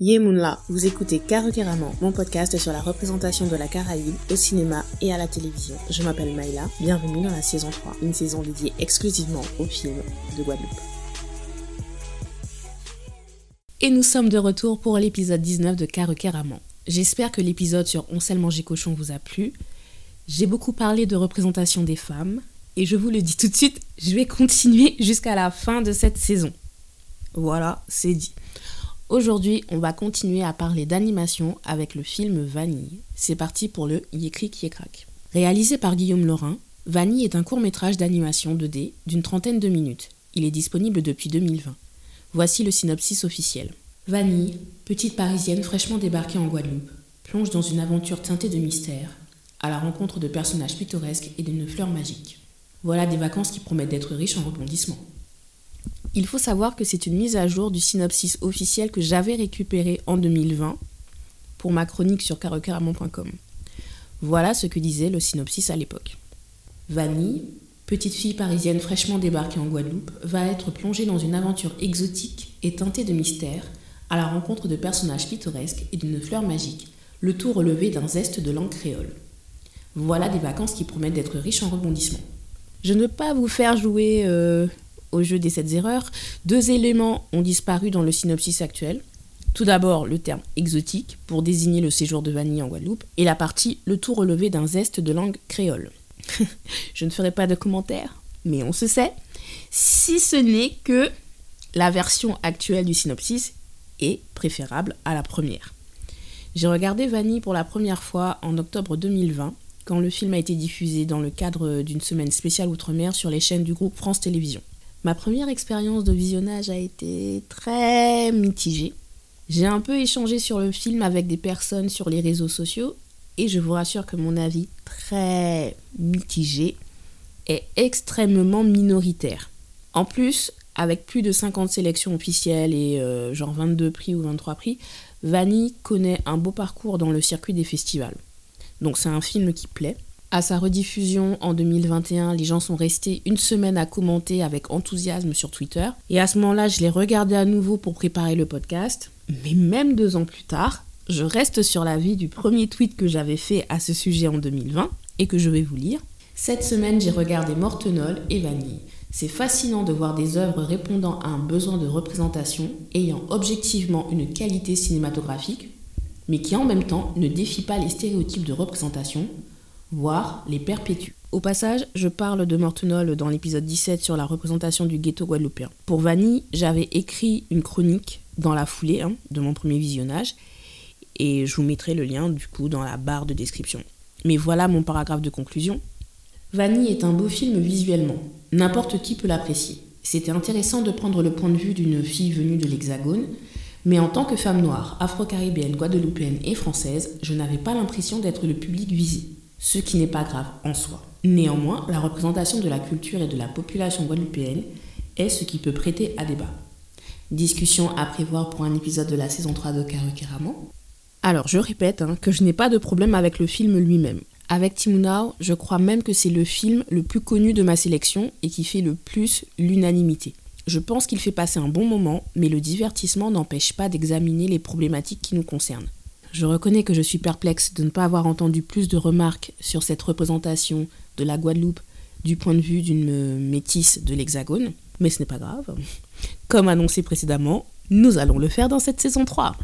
Yemunla, vous écoutez Karukeramon, mon podcast sur la représentation de la Caraïbe au cinéma et à la télévision. Je m'appelle Maïla, bienvenue dans la saison 3, une saison dédiée exclusivement aux films de Guadeloupe. Et nous sommes de retour pour l'épisode 19 de Karukeramon. J'espère que l'épisode sur On sait manger cochon vous a plu. J'ai beaucoup parlé de représentation des femmes, et je vous le dis tout de suite, je vais continuer jusqu'à la fin de cette saison. Voilà, c'est dit. Aujourd'hui, on va continuer à parler d'animation avec le film Vanille. C'est parti pour le Yécric Yécrac. Réalisé par Guillaume Laurin, Vanille est un court-métrage d'animation 2D d'une trentaine de minutes. Il est disponible depuis 2020. Voici le synopsis officiel. Vanille, petite parisienne fraîchement débarquée en Guadeloupe, plonge dans une aventure teintée de mystère, à la rencontre de personnages pittoresques et d'une fleur magique. Voilà des vacances qui promettent d'être riches en rebondissements. Il faut savoir que c'est une mise à jour du synopsis officiel que j'avais récupéré en 2020 pour ma chronique sur carocaramon.com. Voilà ce que disait le synopsis à l'époque. Vanille, petite fille parisienne fraîchement débarquée en Guadeloupe, va être plongée dans une aventure exotique et teintée de mystère à la rencontre de personnages pittoresques et d'une fleur magique, le tout relevé d'un zeste de langue créole. Voilà des vacances qui promettent d'être riches en rebondissements. Je ne veux pas vous faire jouer euh, au jeu des 7 erreurs, deux éléments ont disparu dans le synopsis actuel. Tout d'abord, le terme exotique pour désigner le séjour de Vanille en Guadeloupe, et la partie le tout relevé d'un zeste de langue créole. Je ne ferai pas de commentaires, mais on se sait, si ce n'est que la version actuelle du synopsis est préférable à la première. J'ai regardé Vanille pour la première fois en octobre 2020, quand le film a été diffusé dans le cadre d'une semaine spéciale Outre-mer sur les chaînes du groupe France Télévisions. Ma première expérience de visionnage a été très mitigée. J'ai un peu échangé sur le film avec des personnes sur les réseaux sociaux et je vous rassure que mon avis très mitigé est extrêmement minoritaire. En plus, avec plus de 50 sélections officielles et euh, genre 22 prix ou 23 prix, Vanny connaît un beau parcours dans le circuit des festivals. Donc c'est un film qui plaît. À sa rediffusion en 2021, les gens sont restés une semaine à commenter avec enthousiasme sur Twitter. Et à ce moment-là, je l'ai regardé à nouveau pour préparer le podcast. Mais même deux ans plus tard, je reste sur l'avis du premier tweet que j'avais fait à ce sujet en 2020 et que je vais vous lire. Cette semaine, j'ai regardé Mortenol et Vanille. C'est fascinant de voir des œuvres répondant à un besoin de représentation, ayant objectivement une qualité cinématographique, mais qui en même temps ne défient pas les stéréotypes de représentation, voire les perpétue. Au passage, je parle de Mortenol dans l'épisode 17 sur la représentation du ghetto guadeloupéen. Pour Vanny, j'avais écrit une chronique dans la foulée hein, de mon premier visionnage et je vous mettrai le lien du coup dans la barre de description. Mais voilà mon paragraphe de conclusion. Vanny est un beau film visuellement. N'importe qui peut l'apprécier. C'était intéressant de prendre le point de vue d'une fille venue de l'Hexagone, mais en tant que femme noire, afro-caribéenne, guadeloupéenne et française, je n'avais pas l'impression d'être le public visé ce qui n'est pas grave en soi. Néanmoins, la représentation de la culture et de la population guadeloupéenne est ce qui peut prêter à débat. Discussion à prévoir pour un épisode de la saison 3 de Karukeramon. Alors, je répète hein, que je n'ai pas de problème avec le film lui-même. Avec Timunao, je crois même que c'est le film le plus connu de ma sélection et qui fait le plus l'unanimité. Je pense qu'il fait passer un bon moment, mais le divertissement n'empêche pas d'examiner les problématiques qui nous concernent. Je reconnais que je suis perplexe de ne pas avoir entendu plus de remarques sur cette représentation de la Guadeloupe du point de vue d'une métisse de l'Hexagone, mais ce n'est pas grave. Comme annoncé précédemment, nous allons le faire dans cette saison 3.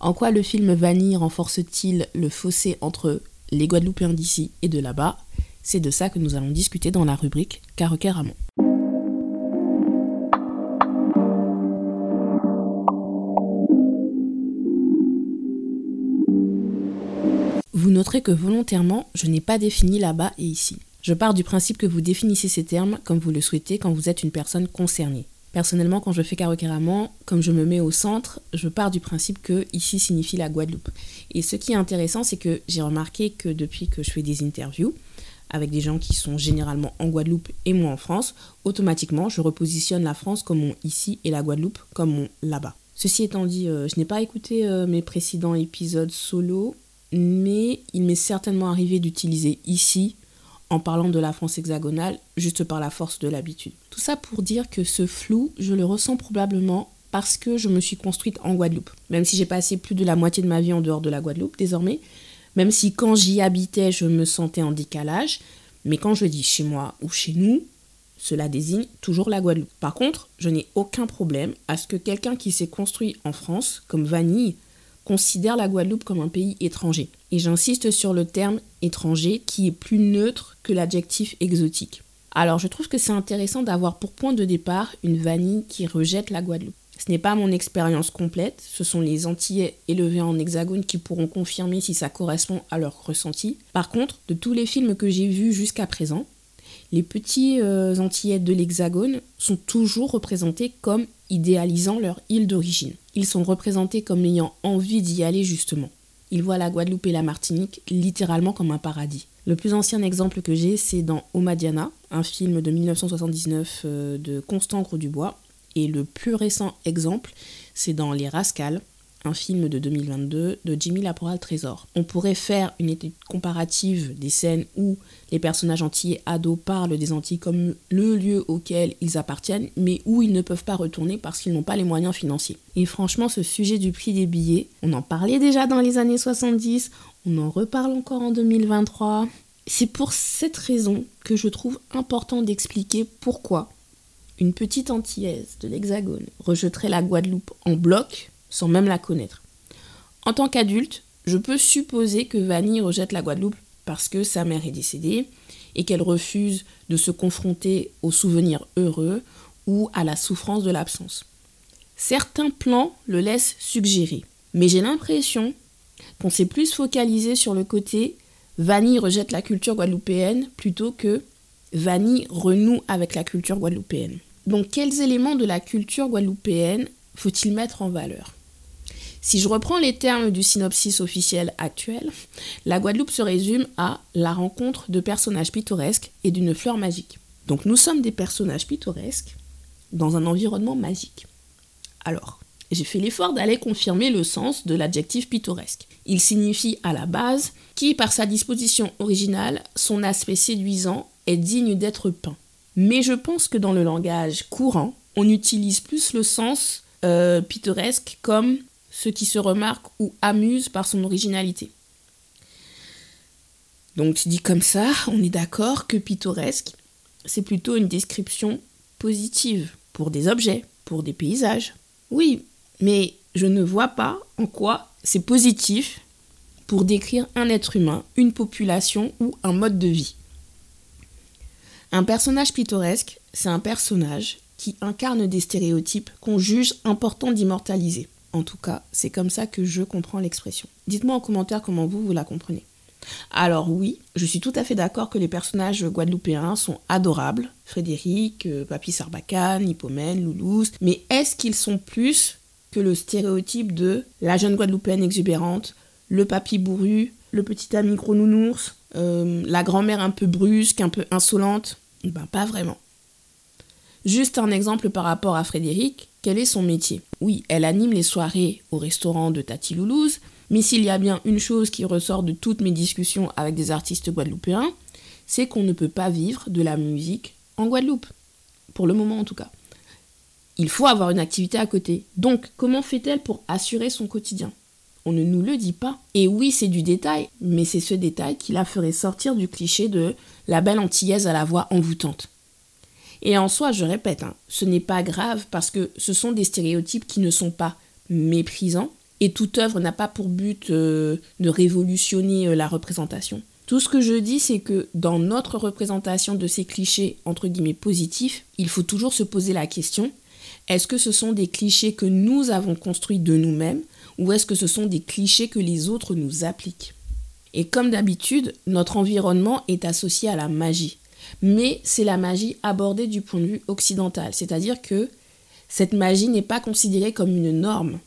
En quoi le film Vanille renforce-t-il le fossé entre les Guadeloupéens d'ici et de là-bas? C'est de ça que nous allons discuter dans la rubrique Caroquet Ramon. Vous noterez que volontairement, je n'ai pas défini là-bas et ici. Je pars du principe que vous définissez ces termes comme vous le souhaitez quand vous êtes une personne concernée. Personnellement, quand je fais caroqueramment, comme je me mets au centre, je pars du principe que ici signifie la Guadeloupe. Et ce qui est intéressant, c'est que j'ai remarqué que depuis que je fais des interviews avec des gens qui sont généralement en Guadeloupe et moi en France, automatiquement, je repositionne la France comme mon ici et la Guadeloupe comme mon là-bas. Ceci étant dit, euh, je n'ai pas écouté euh, mes précédents épisodes solo mais il m'est certainement arrivé d'utiliser ici en parlant de la France hexagonale juste par la force de l'habitude. Tout ça pour dire que ce flou, je le ressens probablement parce que je me suis construite en Guadeloupe. Même si j'ai passé plus de la moitié de ma vie en dehors de la Guadeloupe désormais, même si quand j'y habitais, je me sentais en décalage, mais quand je dis chez moi ou chez nous, cela désigne toujours la Guadeloupe. Par contre, je n'ai aucun problème à ce que quelqu'un qui s'est construit en France, comme Vanille, considère la Guadeloupe comme un pays étranger. Et j'insiste sur le terme étranger qui est plus neutre que l'adjectif exotique. Alors je trouve que c'est intéressant d'avoir pour point de départ une vanille qui rejette la Guadeloupe. Ce n'est pas mon expérience complète, ce sont les Antillais élevés en hexagone qui pourront confirmer si ça correspond à leur ressenti. Par contre, de tous les films que j'ai vus jusqu'à présent, les petits euh, Antillais de l'hexagone sont toujours représentés comme idéalisant leur île d'origine. Ils sont représentés comme ayant envie d'y aller justement. Ils voient la Guadeloupe et la Martinique littéralement comme un paradis. Le plus ancien exemple que j'ai, c'est dans Omadiana, un film de 1979 euh, de Constant Gros-Dubois, et le plus récent exemple, c'est dans Les Rascals, un film de 2022 de Jimmy Laporal Trésor. On pourrait faire une étude comparative des scènes où les personnages antillais ados parlent des Antilles comme le lieu auquel ils appartiennent, mais où ils ne peuvent pas retourner parce qu'ils n'ont pas les moyens financiers. Et franchement, ce sujet du prix des billets, on en parlait déjà dans les années 70, on en reparle encore en 2023. C'est pour cette raison que je trouve important d'expliquer pourquoi une petite antillaise de l'Hexagone rejetterait la Guadeloupe en bloc sans même la connaître. En tant qu'adulte, je peux supposer que Vanille rejette la Guadeloupe parce que sa mère est décédée et qu'elle refuse de se confronter aux souvenirs heureux ou à la souffrance de l'absence. Certains plans le laissent suggérer, mais j'ai l'impression qu'on s'est plus focalisé sur le côté Vanille rejette la culture guadeloupéenne plutôt que Vanille renoue avec la culture guadeloupéenne. Donc quels éléments de la culture guadeloupéenne faut-il mettre en valeur? Si je reprends les termes du synopsis officiel actuel, la Guadeloupe se résume à la rencontre de personnages pittoresques et d'une fleur magique. Donc nous sommes des personnages pittoresques dans un environnement magique. Alors, j'ai fait l'effort d'aller confirmer le sens de l'adjectif pittoresque. Il signifie à la base qui, par sa disposition originale, son aspect séduisant, est digne d'être peint. Mais je pense que dans le langage courant, on utilise plus le sens euh, pittoresque comme ce qui se remarque ou amuse par son originalité. Donc dit comme ça, on est d'accord que pittoresque, c'est plutôt une description positive pour des objets, pour des paysages. Oui, mais je ne vois pas en quoi c'est positif pour décrire un être humain, une population ou un mode de vie. Un personnage pittoresque, c'est un personnage qui incarne des stéréotypes qu'on juge important d'immortaliser. En tout cas, c'est comme ça que je comprends l'expression. Dites-moi en commentaire comment vous, vous la comprenez. Alors oui, je suis tout à fait d'accord que les personnages guadeloupéens sont adorables. Frédéric, euh, Papy Sarbacane, Hippomène, Loulouse. Mais est-ce qu'ils sont plus que le stéréotype de la jeune guadeloupéenne exubérante, le papy bourru, le petit ami gros nounours, euh, la grand-mère un peu brusque, un peu insolente? Ben pas vraiment. Juste un exemple par rapport à Frédéric, quel est son métier Oui, elle anime les soirées au restaurant de Tati Loulouse, mais s'il y a bien une chose qui ressort de toutes mes discussions avec des artistes guadeloupéens, c'est qu'on ne peut pas vivre de la musique en Guadeloupe. Pour le moment en tout cas. Il faut avoir une activité à côté. Donc, comment fait-elle pour assurer son quotidien? On ne nous le dit pas. Et oui, c'est du détail, mais c'est ce détail qui la ferait sortir du cliché de la belle antillaise à la voix envoûtante. Et en soi, je répète, hein, ce n'est pas grave parce que ce sont des stéréotypes qui ne sont pas méprisants et toute œuvre n'a pas pour but euh, de révolutionner euh, la représentation. Tout ce que je dis, c'est que dans notre représentation de ces clichés entre guillemets positifs, il faut toujours se poser la question est-ce que ce sont des clichés que nous avons construits de nous-mêmes ou est-ce que ce sont des clichés que les autres nous appliquent? Et comme d'habitude, notre environnement est associé à la magie. Mais c'est la magie abordée du point de vue occidental, c'est-à-dire que cette magie n'est pas considérée comme une norme.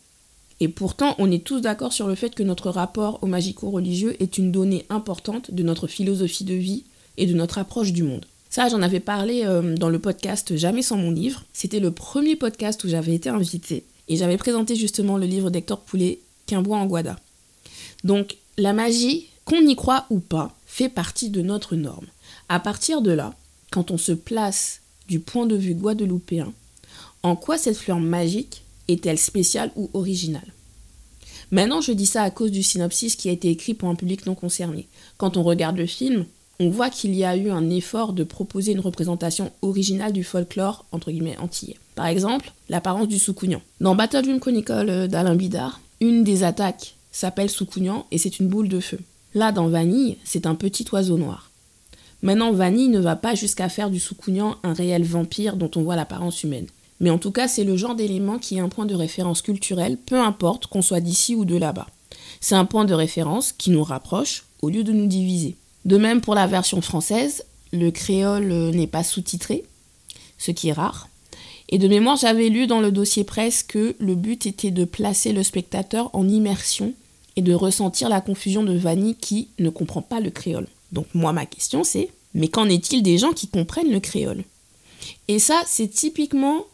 Et pourtant, on est tous d'accord sur le fait que notre rapport au magico-religieux est une donnée importante de notre philosophie de vie et de notre approche du monde. Ça, j'en avais parlé euh, dans le podcast Jamais sans mon livre. C'était le premier podcast où j'avais été invitée. Et j'avais présenté justement le livre d'Hector Poulet, Qu'un bois en Guada. Donc, la magie, qu'on y croit ou pas, fait partie de notre norme. À partir de là, quand on se place du point de vue guadeloupéen, en quoi cette fleur magique est-elle spéciale ou originale? Maintenant, je dis ça à cause du synopsis qui a été écrit pour un public non concerné. Quand on regarde le film, on voit qu'il y a eu un effort de proposer une représentation originale du folklore, entre guillemets, antillais. Par exemple, l'apparence du soukounian. Dans Battle Dream Chronicle d'Alain Bidard, une des attaques s'appelle soukounian et c'est une boule de feu. Là, dans Vanille, c'est un petit oiseau noir. Maintenant, Vanille ne va pas jusqu'à faire du soukounian un réel vampire dont on voit l'apparence humaine. Mais en tout cas, c'est le genre d'élément qui est un point de référence culturel, peu importe qu'on soit d'ici ou de là-bas. C'est un point de référence qui nous rapproche au lieu de nous diviser. De même pour la version française, le créole n'est pas sous-titré, ce qui est rare. Et de mémoire, j'avais lu dans le dossier presse que le but était de placer le spectateur en immersion et de ressentir la confusion de Vanny qui ne comprend pas le créole. Donc moi, ma question c'est, mais qu'en est-il des gens qui comprennent le créole? Et ça, c'est typiquement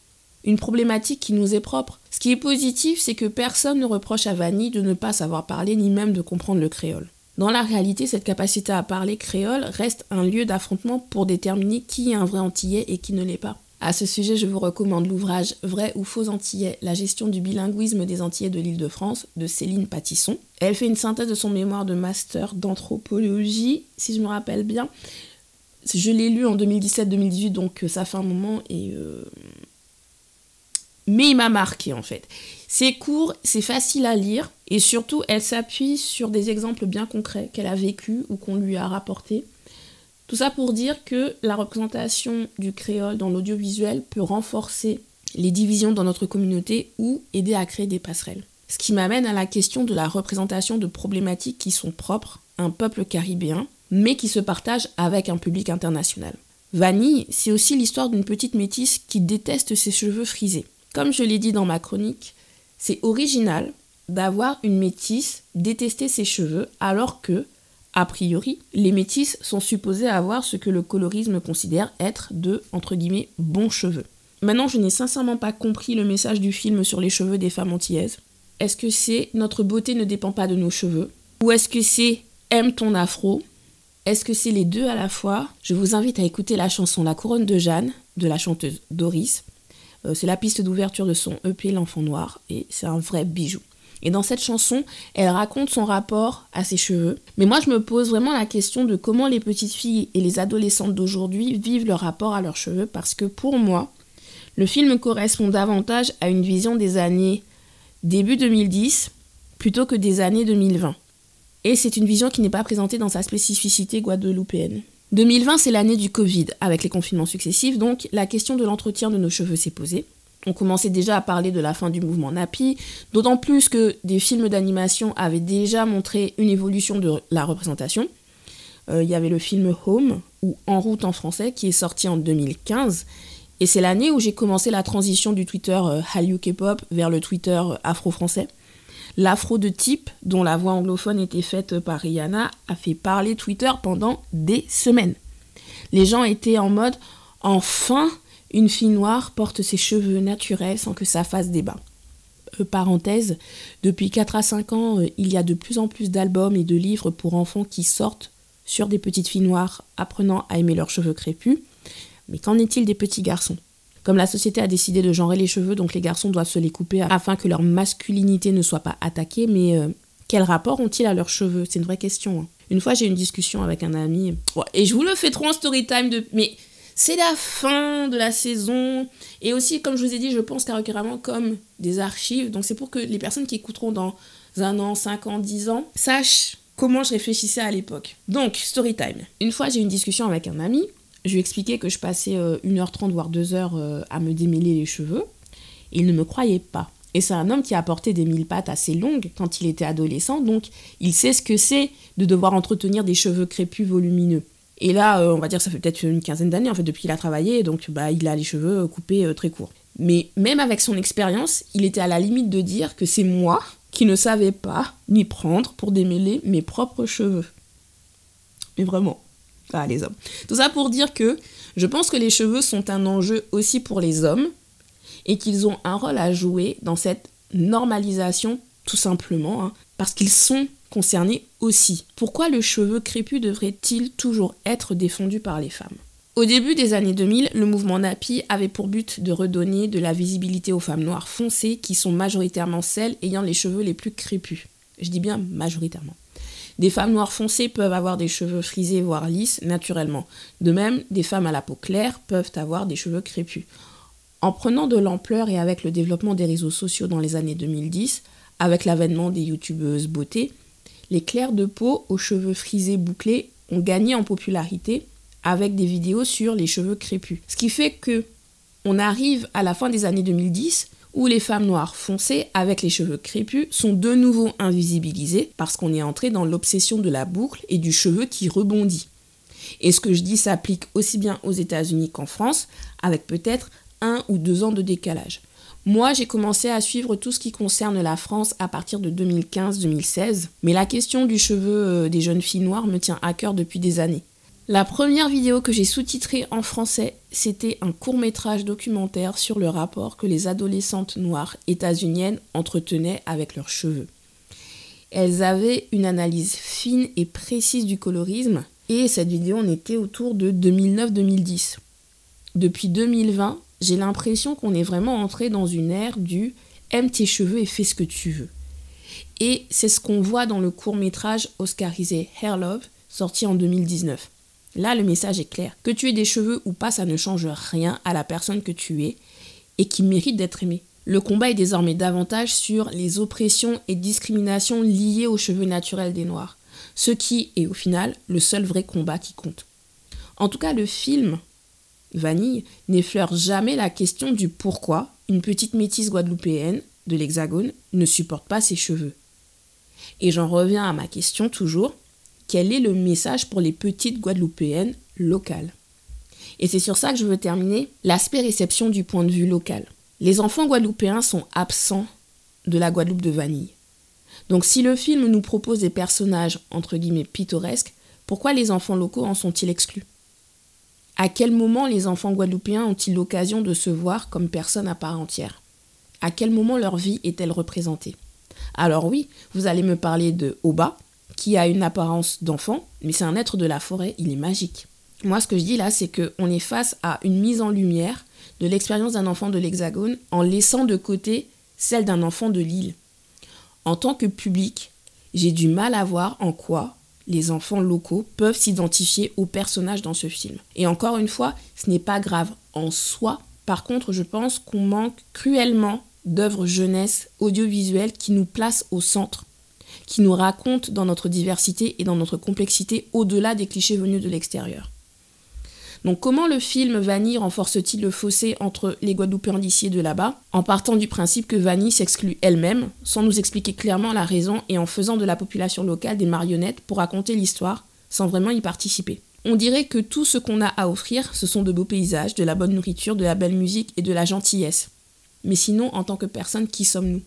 une problématique qui nous est propre. Ce qui est positif, c'est que personne ne reproche à Vanny de ne pas savoir parler ni même de comprendre le créole. Dans la réalité, cette capacité à parler créole reste un lieu d'affrontement pour déterminer qui est un vrai antillais et qui ne l'est pas. À ce sujet, je vous recommande l'ouvrage Vrai ou faux antillais, la gestion du bilinguisme des antillais de l'île de France de Céline Patisson. Elle fait une synthèse de son mémoire de master d'anthropologie, si je me rappelle bien. Je l'ai lu en 2017-2018, donc ça fait un moment euh, mais il m'a marqué en fait. C'est court, c'est facile à lire et surtout elle s'appuie sur des exemples bien concrets qu'elle a vécu ou qu'on lui a rapportés. Tout ça pour dire que la représentation du créole dans l'audiovisuel peut renforcer les divisions dans notre communauté ou aider à créer des passerelles. Ce qui m'amène à la question de la représentation de problématiques qui sont propres à un peuple caribéen, mais qui se partagent avec un public international. Vanille, c'est aussi l'histoire d'une petite métisse qui déteste ses cheveux frisés. Comme je l'ai dit dans ma chronique, c'est original d'avoir une métisse détester ses cheveux alors que, a priori, les métisses sont supposées avoir ce que le colorisme considère être de, bons cheveux. Maintenant, je n'ai sincèrement pas compris le message du film sur les cheveux des femmes antillaises. Est-ce que c'est notre beauté ne dépend pas de nos cheveux Ou est-ce que c'est aime ton afro Est-ce que c'est les deux à la fois? Je vous invite à écouter la chanson La couronne de Jeanne de la chanteuse Doris. Euh, c'est la piste d'ouverture de son EP L'enfant noir et c'est un vrai bijou. Et dans cette chanson, elle raconte son rapport à ses cheveux. Mais moi, je me pose vraiment la question de comment les petites filles et les adolescentes d'aujourd'hui vivent leur rapport à leurs cheveux parce que pour moi, le film correspond davantage à une vision des années début 2010 plutôt que des années 2020. Et c'est une vision qui n'est pas présentée dans sa spécificité guadeloupéenne. 2020, c'est l'année du Covid, avec les confinements successifs, donc la question de l'entretien de nos cheveux s'est posée. On commençait déjà à parler de la fin du mouvement Nappy, d'autant plus que des films d'animation avaient déjà montré une évolution de la représentation. Euh, il y avait le film Home, ou En route en français, qui est sorti en 2015. Et c'est l'année où j'ai commencé la transition du Twitter euh, Hallyu K-pop vers le Twitter euh, afro-français. L'afro de type, dont la voix anglophone était faite par Rihanna, a fait parler Twitter pendant des semaines. Les gens étaient en mode enfin une fille noire porte ses cheveux naturels sans que ça fasse débat. Euh, parenthèse, depuis 4 à 5 ans, euh, il y a de plus en plus d'albums et de livres pour enfants qui sortent sur des petites filles noires apprenant à aimer leurs cheveux crépus. Mais qu'en est-il des petits garçons? Comme la société a décidé de genrer les cheveux, donc les garçons doivent se les couper afin que leur masculinité ne soit pas attaquée, mais euh, quel rapport ont-ils à leurs cheveux? C'est une vraie question. Hein. Une fois, j'ai eu une discussion avec un ami, et je vous le fais trop en story time, de... mais c'est la fin de la saison. Et aussi, comme je vous ai dit, je pense carrément comme des archives. Donc c'est pour que les personnes qui écouteront dans un an, cinq ans, dix ans, sachent comment je réfléchissais à l'époque. Donc, story time. Une fois, j'ai eu une discussion avec un ami je lui expliquais que je passais 1h30 euh, voire 2h euh, à me démêler les cheveux. il ne me croyait pas. Et c'est un homme qui a porté des mille pattes assez longues quand il était adolescent, donc il sait ce que c'est de devoir entretenir des cheveux crépus volumineux. Et là, euh, on va dire, ça fait peut-être une quinzaine d'années, en fait, depuis qu'il a travaillé, donc bah, il a les cheveux coupés très courts. Mais même avec son expérience, il était à la limite de dire que c'est moi qui ne savais pas m'y prendre pour démêler mes propres cheveux. Mais vraiment. Ah, les hommes. Tout ça pour dire que je pense que les cheveux sont un enjeu aussi pour les hommes et qu'ils ont un rôle à jouer dans cette normalisation, tout simplement, hein, parce qu'ils sont concernés aussi. Pourquoi le cheveu crépus devrait-il toujours être défendu par les femmes? Au début des années 2000, le mouvement NAPI avait pour but de redonner de la visibilité aux femmes noires foncées qui sont majoritairement celles ayant les cheveux les plus crépus. Je dis bien majoritairement. Des femmes noires foncées peuvent avoir des cheveux frisés voire lisses naturellement. De même, des femmes à la peau claire peuvent avoir des cheveux crépus. En prenant de l'ampleur et avec le développement des réseaux sociaux dans les années 2010, avec l'avènement des youtubeuses beauté, les clairs de peau aux cheveux frisés bouclés ont gagné en popularité avec des vidéos sur les cheveux crépus. Ce qui fait que on arrive à la fin des années 2010 où les femmes noires foncées avec les cheveux crépus sont de nouveau invisibilisées parce qu'on est entré dans l'obsession de la boucle et du cheveu qui rebondit. Et ce que je dis s'applique aussi bien aux États-Unis qu'en France, avec peut-être un ou deux ans de décalage. Moi, j'ai commencé à suivre tout ce qui concerne la France à partir de 2015-2016, mais la question du cheveu euh, des jeunes filles noires me tient à cœur depuis des années. La première vidéo que j'ai sous-titrée en français, c'était un court métrage documentaire sur le rapport que les adolescentes noires états-uniennes entretenaient avec leurs cheveux. Elles avaient une analyse fine et précise du colorisme, et cette vidéo en était autour de 2009-2010. Depuis 2020, j'ai l'impression qu'on est vraiment entré dans une ère du aime tes cheveux et fais ce que tu veux. Et c'est ce qu'on voit dans le court métrage oscarisé Hair Love, sorti en 2019. Là, le message est clair. Que tu aies des cheveux ou pas, ça ne change rien à la personne que tu es et qui mérite d'être aimée. Le combat est désormais davantage sur les oppressions et discriminations liées aux cheveux naturels des Noirs, ce qui est au final le seul vrai combat qui compte. En tout cas, le film Vanille n'effleure jamais la question du pourquoi une petite métisse guadeloupéenne de l'Hexagone ne supporte pas ses cheveux. Et j'en reviens à ma question toujours, quel est le message pour les petites Guadeloupéennes locales? Et c'est sur ça que je veux terminer, l'aspect réception du point de vue local. Les enfants guadeloupéens sont absents de la Guadeloupe de vanille. Donc si le film nous propose des personnages entre guillemets pittoresques, pourquoi les enfants locaux en sont-ils exclus? À quel moment les enfants guadeloupéens ont-ils l'occasion de se voir comme personnes à part entière? À quel moment leur vie est-elle représentée? Alors oui, vous allez me parler de Oba, qui a une apparence d'enfant, mais c'est un être de la forêt, il est magique. Moi, ce que je dis là, c'est qu'on est face à une mise en lumière de l'expérience d'un enfant de l'Hexagone en laissant de côté celle d'un enfant de l'île. En tant que public, j'ai du mal à voir en quoi les enfants locaux peuvent s'identifier aux personnages dans ce film. Et encore une fois, ce n'est pas grave en soi. Par contre, je pense qu'on manque cruellement d'œuvres jeunesse audiovisuelles qui nous placent au centre qui nous raconte dans notre diversité et dans notre complexité au-delà des clichés venus de l'extérieur. Donc comment le film Vanille renforce-t-il le fossé entre les Guadeloupéens d'ici et de là-bas En partant du principe que Vanille s'exclut elle-même, sans nous expliquer clairement la raison et en faisant de la population locale des marionnettes pour raconter l'histoire, sans vraiment y participer? On dirait que tout ce qu'on a à offrir, ce sont de beaux paysages, de la bonne nourriture, de la belle musique et de la gentillesse. Mais sinon, en tant que personne, qui sommes-nous?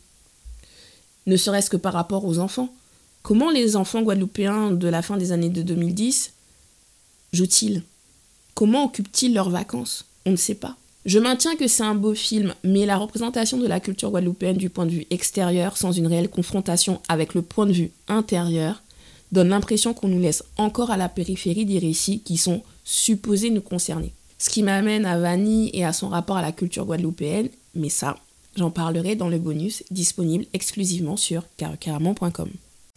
Ne serait-ce que par rapport aux enfants. Comment les enfants guadeloupéens de la fin des années de 2010 jouent-ils? Comment occupent-ils leurs vacances? On ne sait pas. Je maintiens que c'est un beau film, mais la représentation de la culture guadeloupéenne du point de vue extérieur, sans une réelle confrontation avec le point de vue intérieur, donne l'impression qu'on nous laisse encore à la périphérie des récits qui sont supposés nous concerner. Ce qui m'amène à Vanille et à son rapport à la culture guadeloupéenne, mais ça, J'en parlerai dans le bonus disponible exclusivement sur carocaramon.com.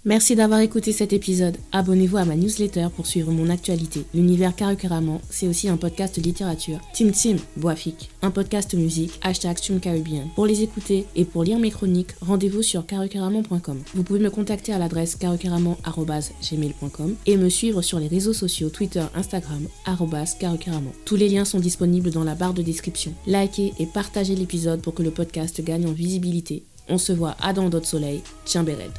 Merci d'avoir écouté cet épisode. Abonnez-vous à ma newsletter pour suivre mon actualité. L'univers Carrément, c'est aussi un podcast littérature. Tim Tim, Boafik, un podcast musique, hashtag Caribbean. Pour les écouter et pour lire mes chroniques, rendez-vous sur carocaramon.com. Vous pouvez me contacter à l'adresse carocaramon.gmail.com et me suivre sur les réseaux sociaux Twitter, Instagram, carocaramon. Tous les liens sont disponibles dans la barre de description. Likez et partagez l'épisode pour que le podcast gagne en visibilité. On se voit à dans d'autres soleils. Tiens Béred.